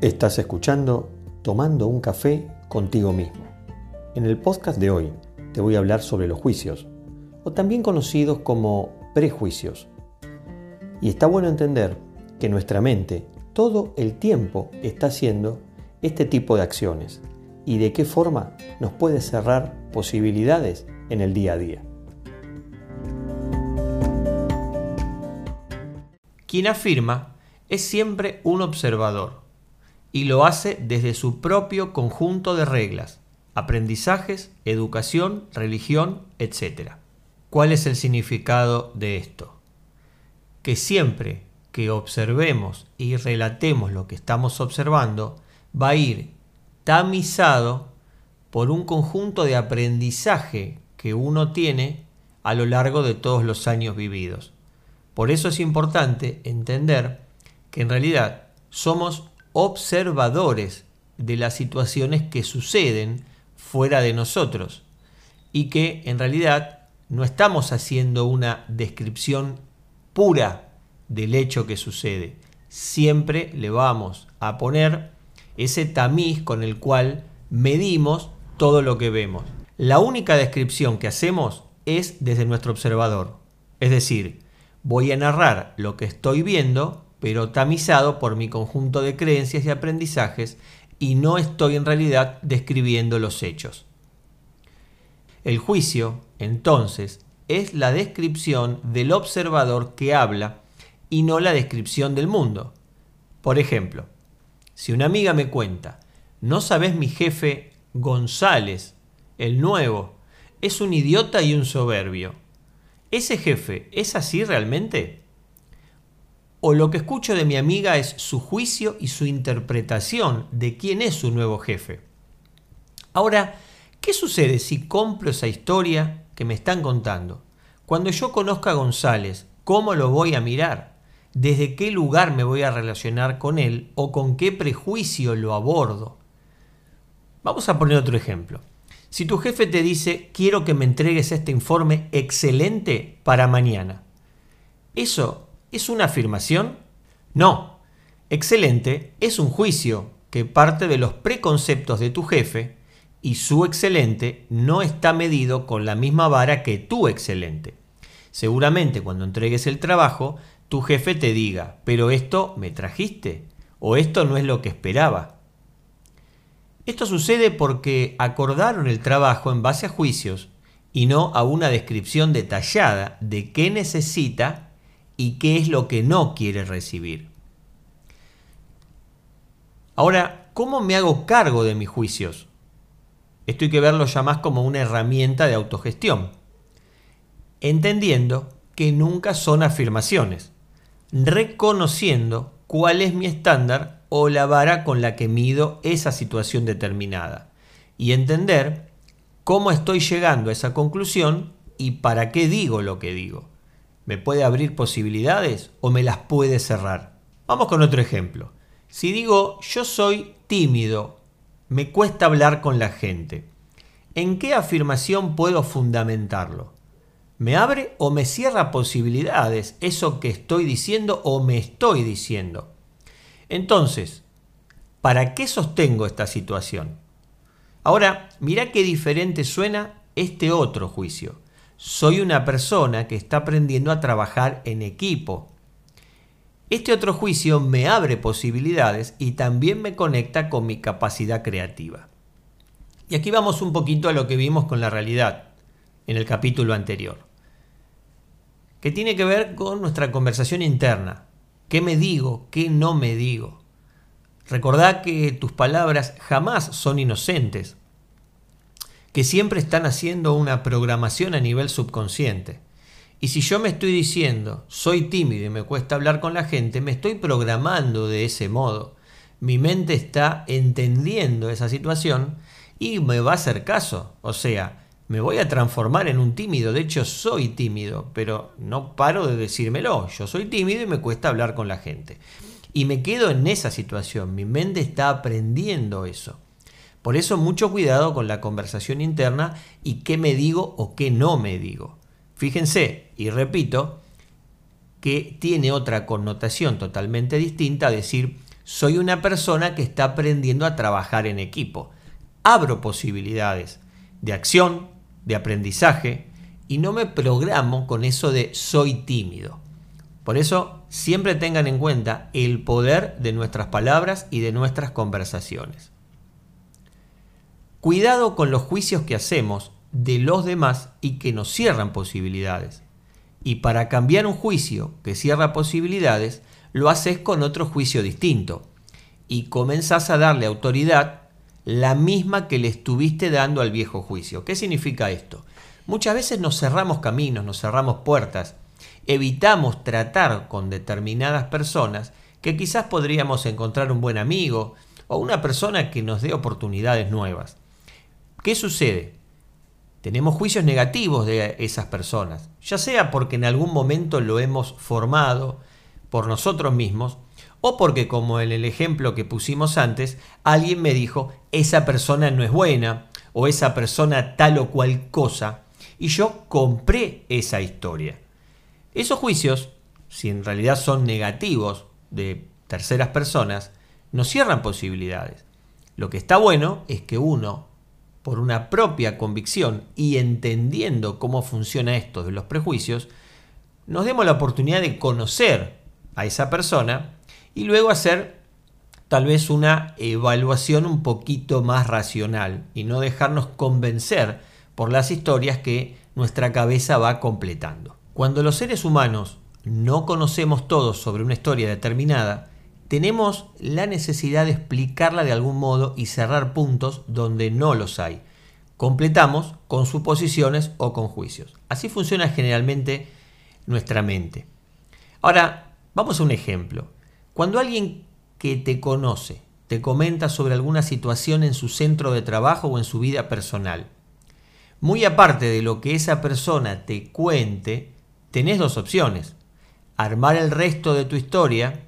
Estás escuchando Tomando un café contigo mismo. En el podcast de hoy te voy a hablar sobre los juicios, o también conocidos como prejuicios. Y está bueno entender que nuestra mente todo el tiempo está haciendo este tipo de acciones y de qué forma nos puede cerrar posibilidades en el día a día. Quien afirma es siempre un observador y lo hace desde su propio conjunto de reglas, aprendizajes, educación, religión, etc. ¿Cuál es el significado de esto? Que siempre que observemos y relatemos lo que estamos observando, va a ir tamizado por un conjunto de aprendizaje que uno tiene a lo largo de todos los años vividos. Por eso es importante entender que en realidad somos observadores de las situaciones que suceden fuera de nosotros y que en realidad no estamos haciendo una descripción pura del hecho que sucede. Siempre le vamos a poner ese tamiz con el cual medimos todo lo que vemos. La única descripción que hacemos es desde nuestro observador. Es decir, voy a narrar lo que estoy viendo pero tamizado por mi conjunto de creencias y aprendizajes y no estoy en realidad describiendo los hechos. El juicio, entonces, es la descripción del observador que habla y no la descripción del mundo. Por ejemplo, si una amiga me cuenta, no sabes mi jefe González, el nuevo, es un idiota y un soberbio. ¿Ese jefe es así realmente? O lo que escucho de mi amiga es su juicio y su interpretación de quién es su nuevo jefe. Ahora, ¿qué sucede si compro esa historia que me están contando? Cuando yo conozca a González, ¿cómo lo voy a mirar? ¿Desde qué lugar me voy a relacionar con él o con qué prejuicio lo abordo? Vamos a poner otro ejemplo. Si tu jefe te dice, quiero que me entregues este informe excelente para mañana, eso ¿Es una afirmación? No. Excelente es un juicio que parte de los preconceptos de tu jefe y su excelente no está medido con la misma vara que tu excelente. Seguramente cuando entregues el trabajo, tu jefe te diga, pero esto me trajiste o esto no es lo que esperaba. Esto sucede porque acordaron el trabajo en base a juicios y no a una descripción detallada de qué necesita y qué es lo que no quiere recibir. Ahora, ¿cómo me hago cargo de mis juicios? Esto hay que verlo ya más como una herramienta de autogestión, entendiendo que nunca son afirmaciones, reconociendo cuál es mi estándar o la vara con la que mido esa situación determinada y entender cómo estoy llegando a esa conclusión y para qué digo lo que digo. ¿Me puede abrir posibilidades o me las puede cerrar? Vamos con otro ejemplo. Si digo yo soy tímido, me cuesta hablar con la gente, ¿en qué afirmación puedo fundamentarlo? ¿Me abre o me cierra posibilidades eso que estoy diciendo o me estoy diciendo? Entonces, ¿para qué sostengo esta situación? Ahora, mira qué diferente suena este otro juicio soy una persona que está aprendiendo a trabajar en equipo. Este otro juicio me abre posibilidades y también me conecta con mi capacidad creativa. Y aquí vamos un poquito a lo que vimos con la realidad en el capítulo anterior, que tiene que ver con nuestra conversación interna. ¿Qué me digo? ¿Qué no me digo? Recordá que tus palabras jamás son inocentes que siempre están haciendo una programación a nivel subconsciente. Y si yo me estoy diciendo, soy tímido y me cuesta hablar con la gente, me estoy programando de ese modo. Mi mente está entendiendo esa situación y me va a hacer caso. O sea, me voy a transformar en un tímido. De hecho, soy tímido, pero no paro de decírmelo. Yo soy tímido y me cuesta hablar con la gente. Y me quedo en esa situación. Mi mente está aprendiendo eso. Por eso mucho cuidado con la conversación interna y qué me digo o qué no me digo. Fíjense, y repito, que tiene otra connotación totalmente distinta decir soy una persona que está aprendiendo a trabajar en equipo. Abro posibilidades de acción, de aprendizaje y no me programo con eso de soy tímido. Por eso siempre tengan en cuenta el poder de nuestras palabras y de nuestras conversaciones. Cuidado con los juicios que hacemos de los demás y que nos cierran posibilidades. Y para cambiar un juicio que cierra posibilidades, lo haces con otro juicio distinto. Y comenzás a darle autoridad la misma que le estuviste dando al viejo juicio. ¿Qué significa esto? Muchas veces nos cerramos caminos, nos cerramos puertas, evitamos tratar con determinadas personas que quizás podríamos encontrar un buen amigo o una persona que nos dé oportunidades nuevas. ¿Qué sucede? Tenemos juicios negativos de esas personas, ya sea porque en algún momento lo hemos formado por nosotros mismos, o porque como en el ejemplo que pusimos antes, alguien me dijo, esa persona no es buena, o esa persona tal o cual cosa, y yo compré esa historia. Esos juicios, si en realidad son negativos de terceras personas, nos cierran posibilidades. Lo que está bueno es que uno por una propia convicción y entendiendo cómo funciona esto de los prejuicios, nos demos la oportunidad de conocer a esa persona y luego hacer tal vez una evaluación un poquito más racional y no dejarnos convencer por las historias que nuestra cabeza va completando. Cuando los seres humanos no conocemos todos sobre una historia determinada, tenemos la necesidad de explicarla de algún modo y cerrar puntos donde no los hay. Completamos con suposiciones o con juicios. Así funciona generalmente nuestra mente. Ahora, vamos a un ejemplo. Cuando alguien que te conoce te comenta sobre alguna situación en su centro de trabajo o en su vida personal, muy aparte de lo que esa persona te cuente, tenés dos opciones. Armar el resto de tu historia,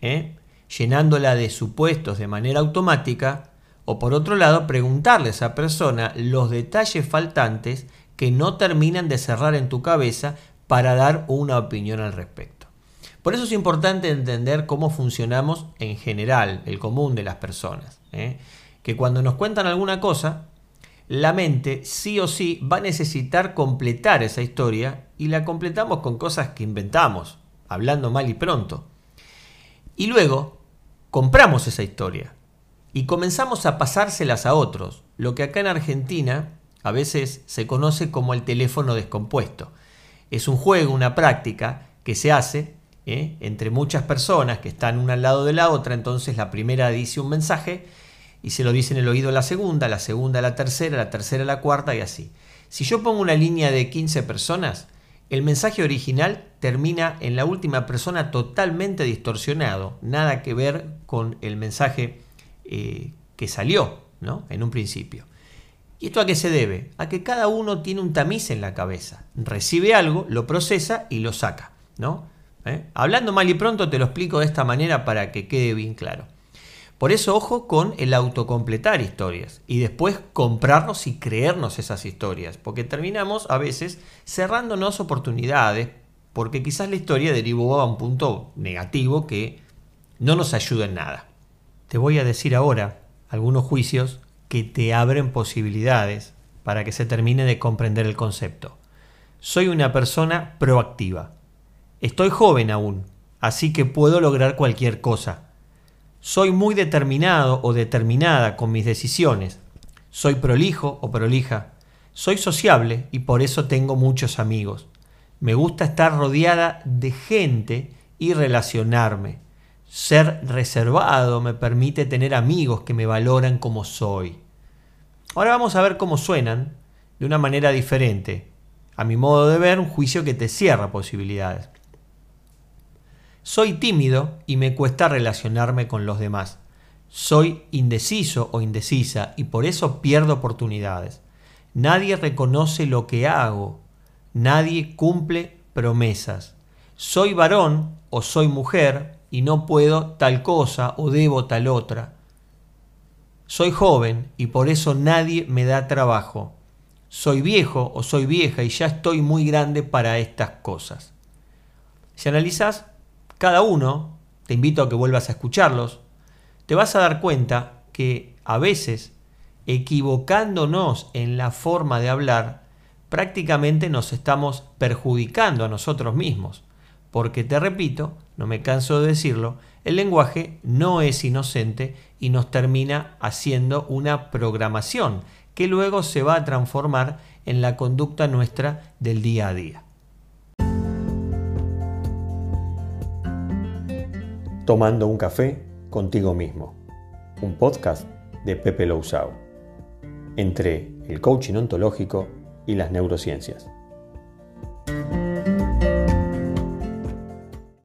¿eh? Llenándola de supuestos de manera automática, o por otro lado, preguntarle a esa persona los detalles faltantes que no terminan de cerrar en tu cabeza para dar una opinión al respecto. Por eso es importante entender cómo funcionamos en general, el común de las personas. ¿eh? Que cuando nos cuentan alguna cosa, la mente sí o sí va a necesitar completar esa historia y la completamos con cosas que inventamos, hablando mal y pronto. Y luego compramos esa historia y comenzamos a pasárselas a otros, lo que acá en Argentina a veces se conoce como el teléfono descompuesto. Es un juego, una práctica que se hace ¿eh? entre muchas personas que están una al lado de la otra, entonces la primera dice un mensaje y se lo dice en el oído a la segunda, la segunda a la tercera, la tercera a la cuarta y así. Si yo pongo una línea de 15 personas, el mensaje original termina en la última persona totalmente distorsionado, nada que ver con el mensaje eh, que salió ¿no? en un principio. ¿Y esto a qué se debe? A que cada uno tiene un tamiz en la cabeza. Recibe algo, lo procesa y lo saca. ¿no? ¿Eh? Hablando mal y pronto te lo explico de esta manera para que quede bien claro. Por eso ojo con el autocompletar historias y después comprarnos y creernos esas historias, porque terminamos a veces cerrándonos oportunidades, porque quizás la historia derivó a un punto negativo que no nos ayuda en nada. Te voy a decir ahora algunos juicios que te abren posibilidades para que se termine de comprender el concepto. Soy una persona proactiva. Estoy joven aún, así que puedo lograr cualquier cosa soy muy determinado o determinada con mis decisiones. Soy prolijo o prolija. Soy sociable y por eso tengo muchos amigos. Me gusta estar rodeada de gente y relacionarme. Ser reservado me permite tener amigos que me valoran como soy. Ahora vamos a ver cómo suenan de una manera diferente. A mi modo de ver, un juicio que te cierra posibilidades. Soy tímido y me cuesta relacionarme con los demás. Soy indeciso o indecisa y por eso pierdo oportunidades. Nadie reconoce lo que hago. Nadie cumple promesas. Soy varón o soy mujer y no puedo tal cosa o debo tal otra. Soy joven y por eso nadie me da trabajo. Soy viejo o soy vieja y ya estoy muy grande para estas cosas. Si analizas, cada uno, te invito a que vuelvas a escucharlos, te vas a dar cuenta que a veces, equivocándonos en la forma de hablar, prácticamente nos estamos perjudicando a nosotros mismos. Porque te repito, no me canso de decirlo, el lenguaje no es inocente y nos termina haciendo una programación que luego se va a transformar en la conducta nuestra del día a día. Tomando un café contigo mismo. Un podcast de Pepe Lousao. Entre el coaching ontológico y las neurociencias.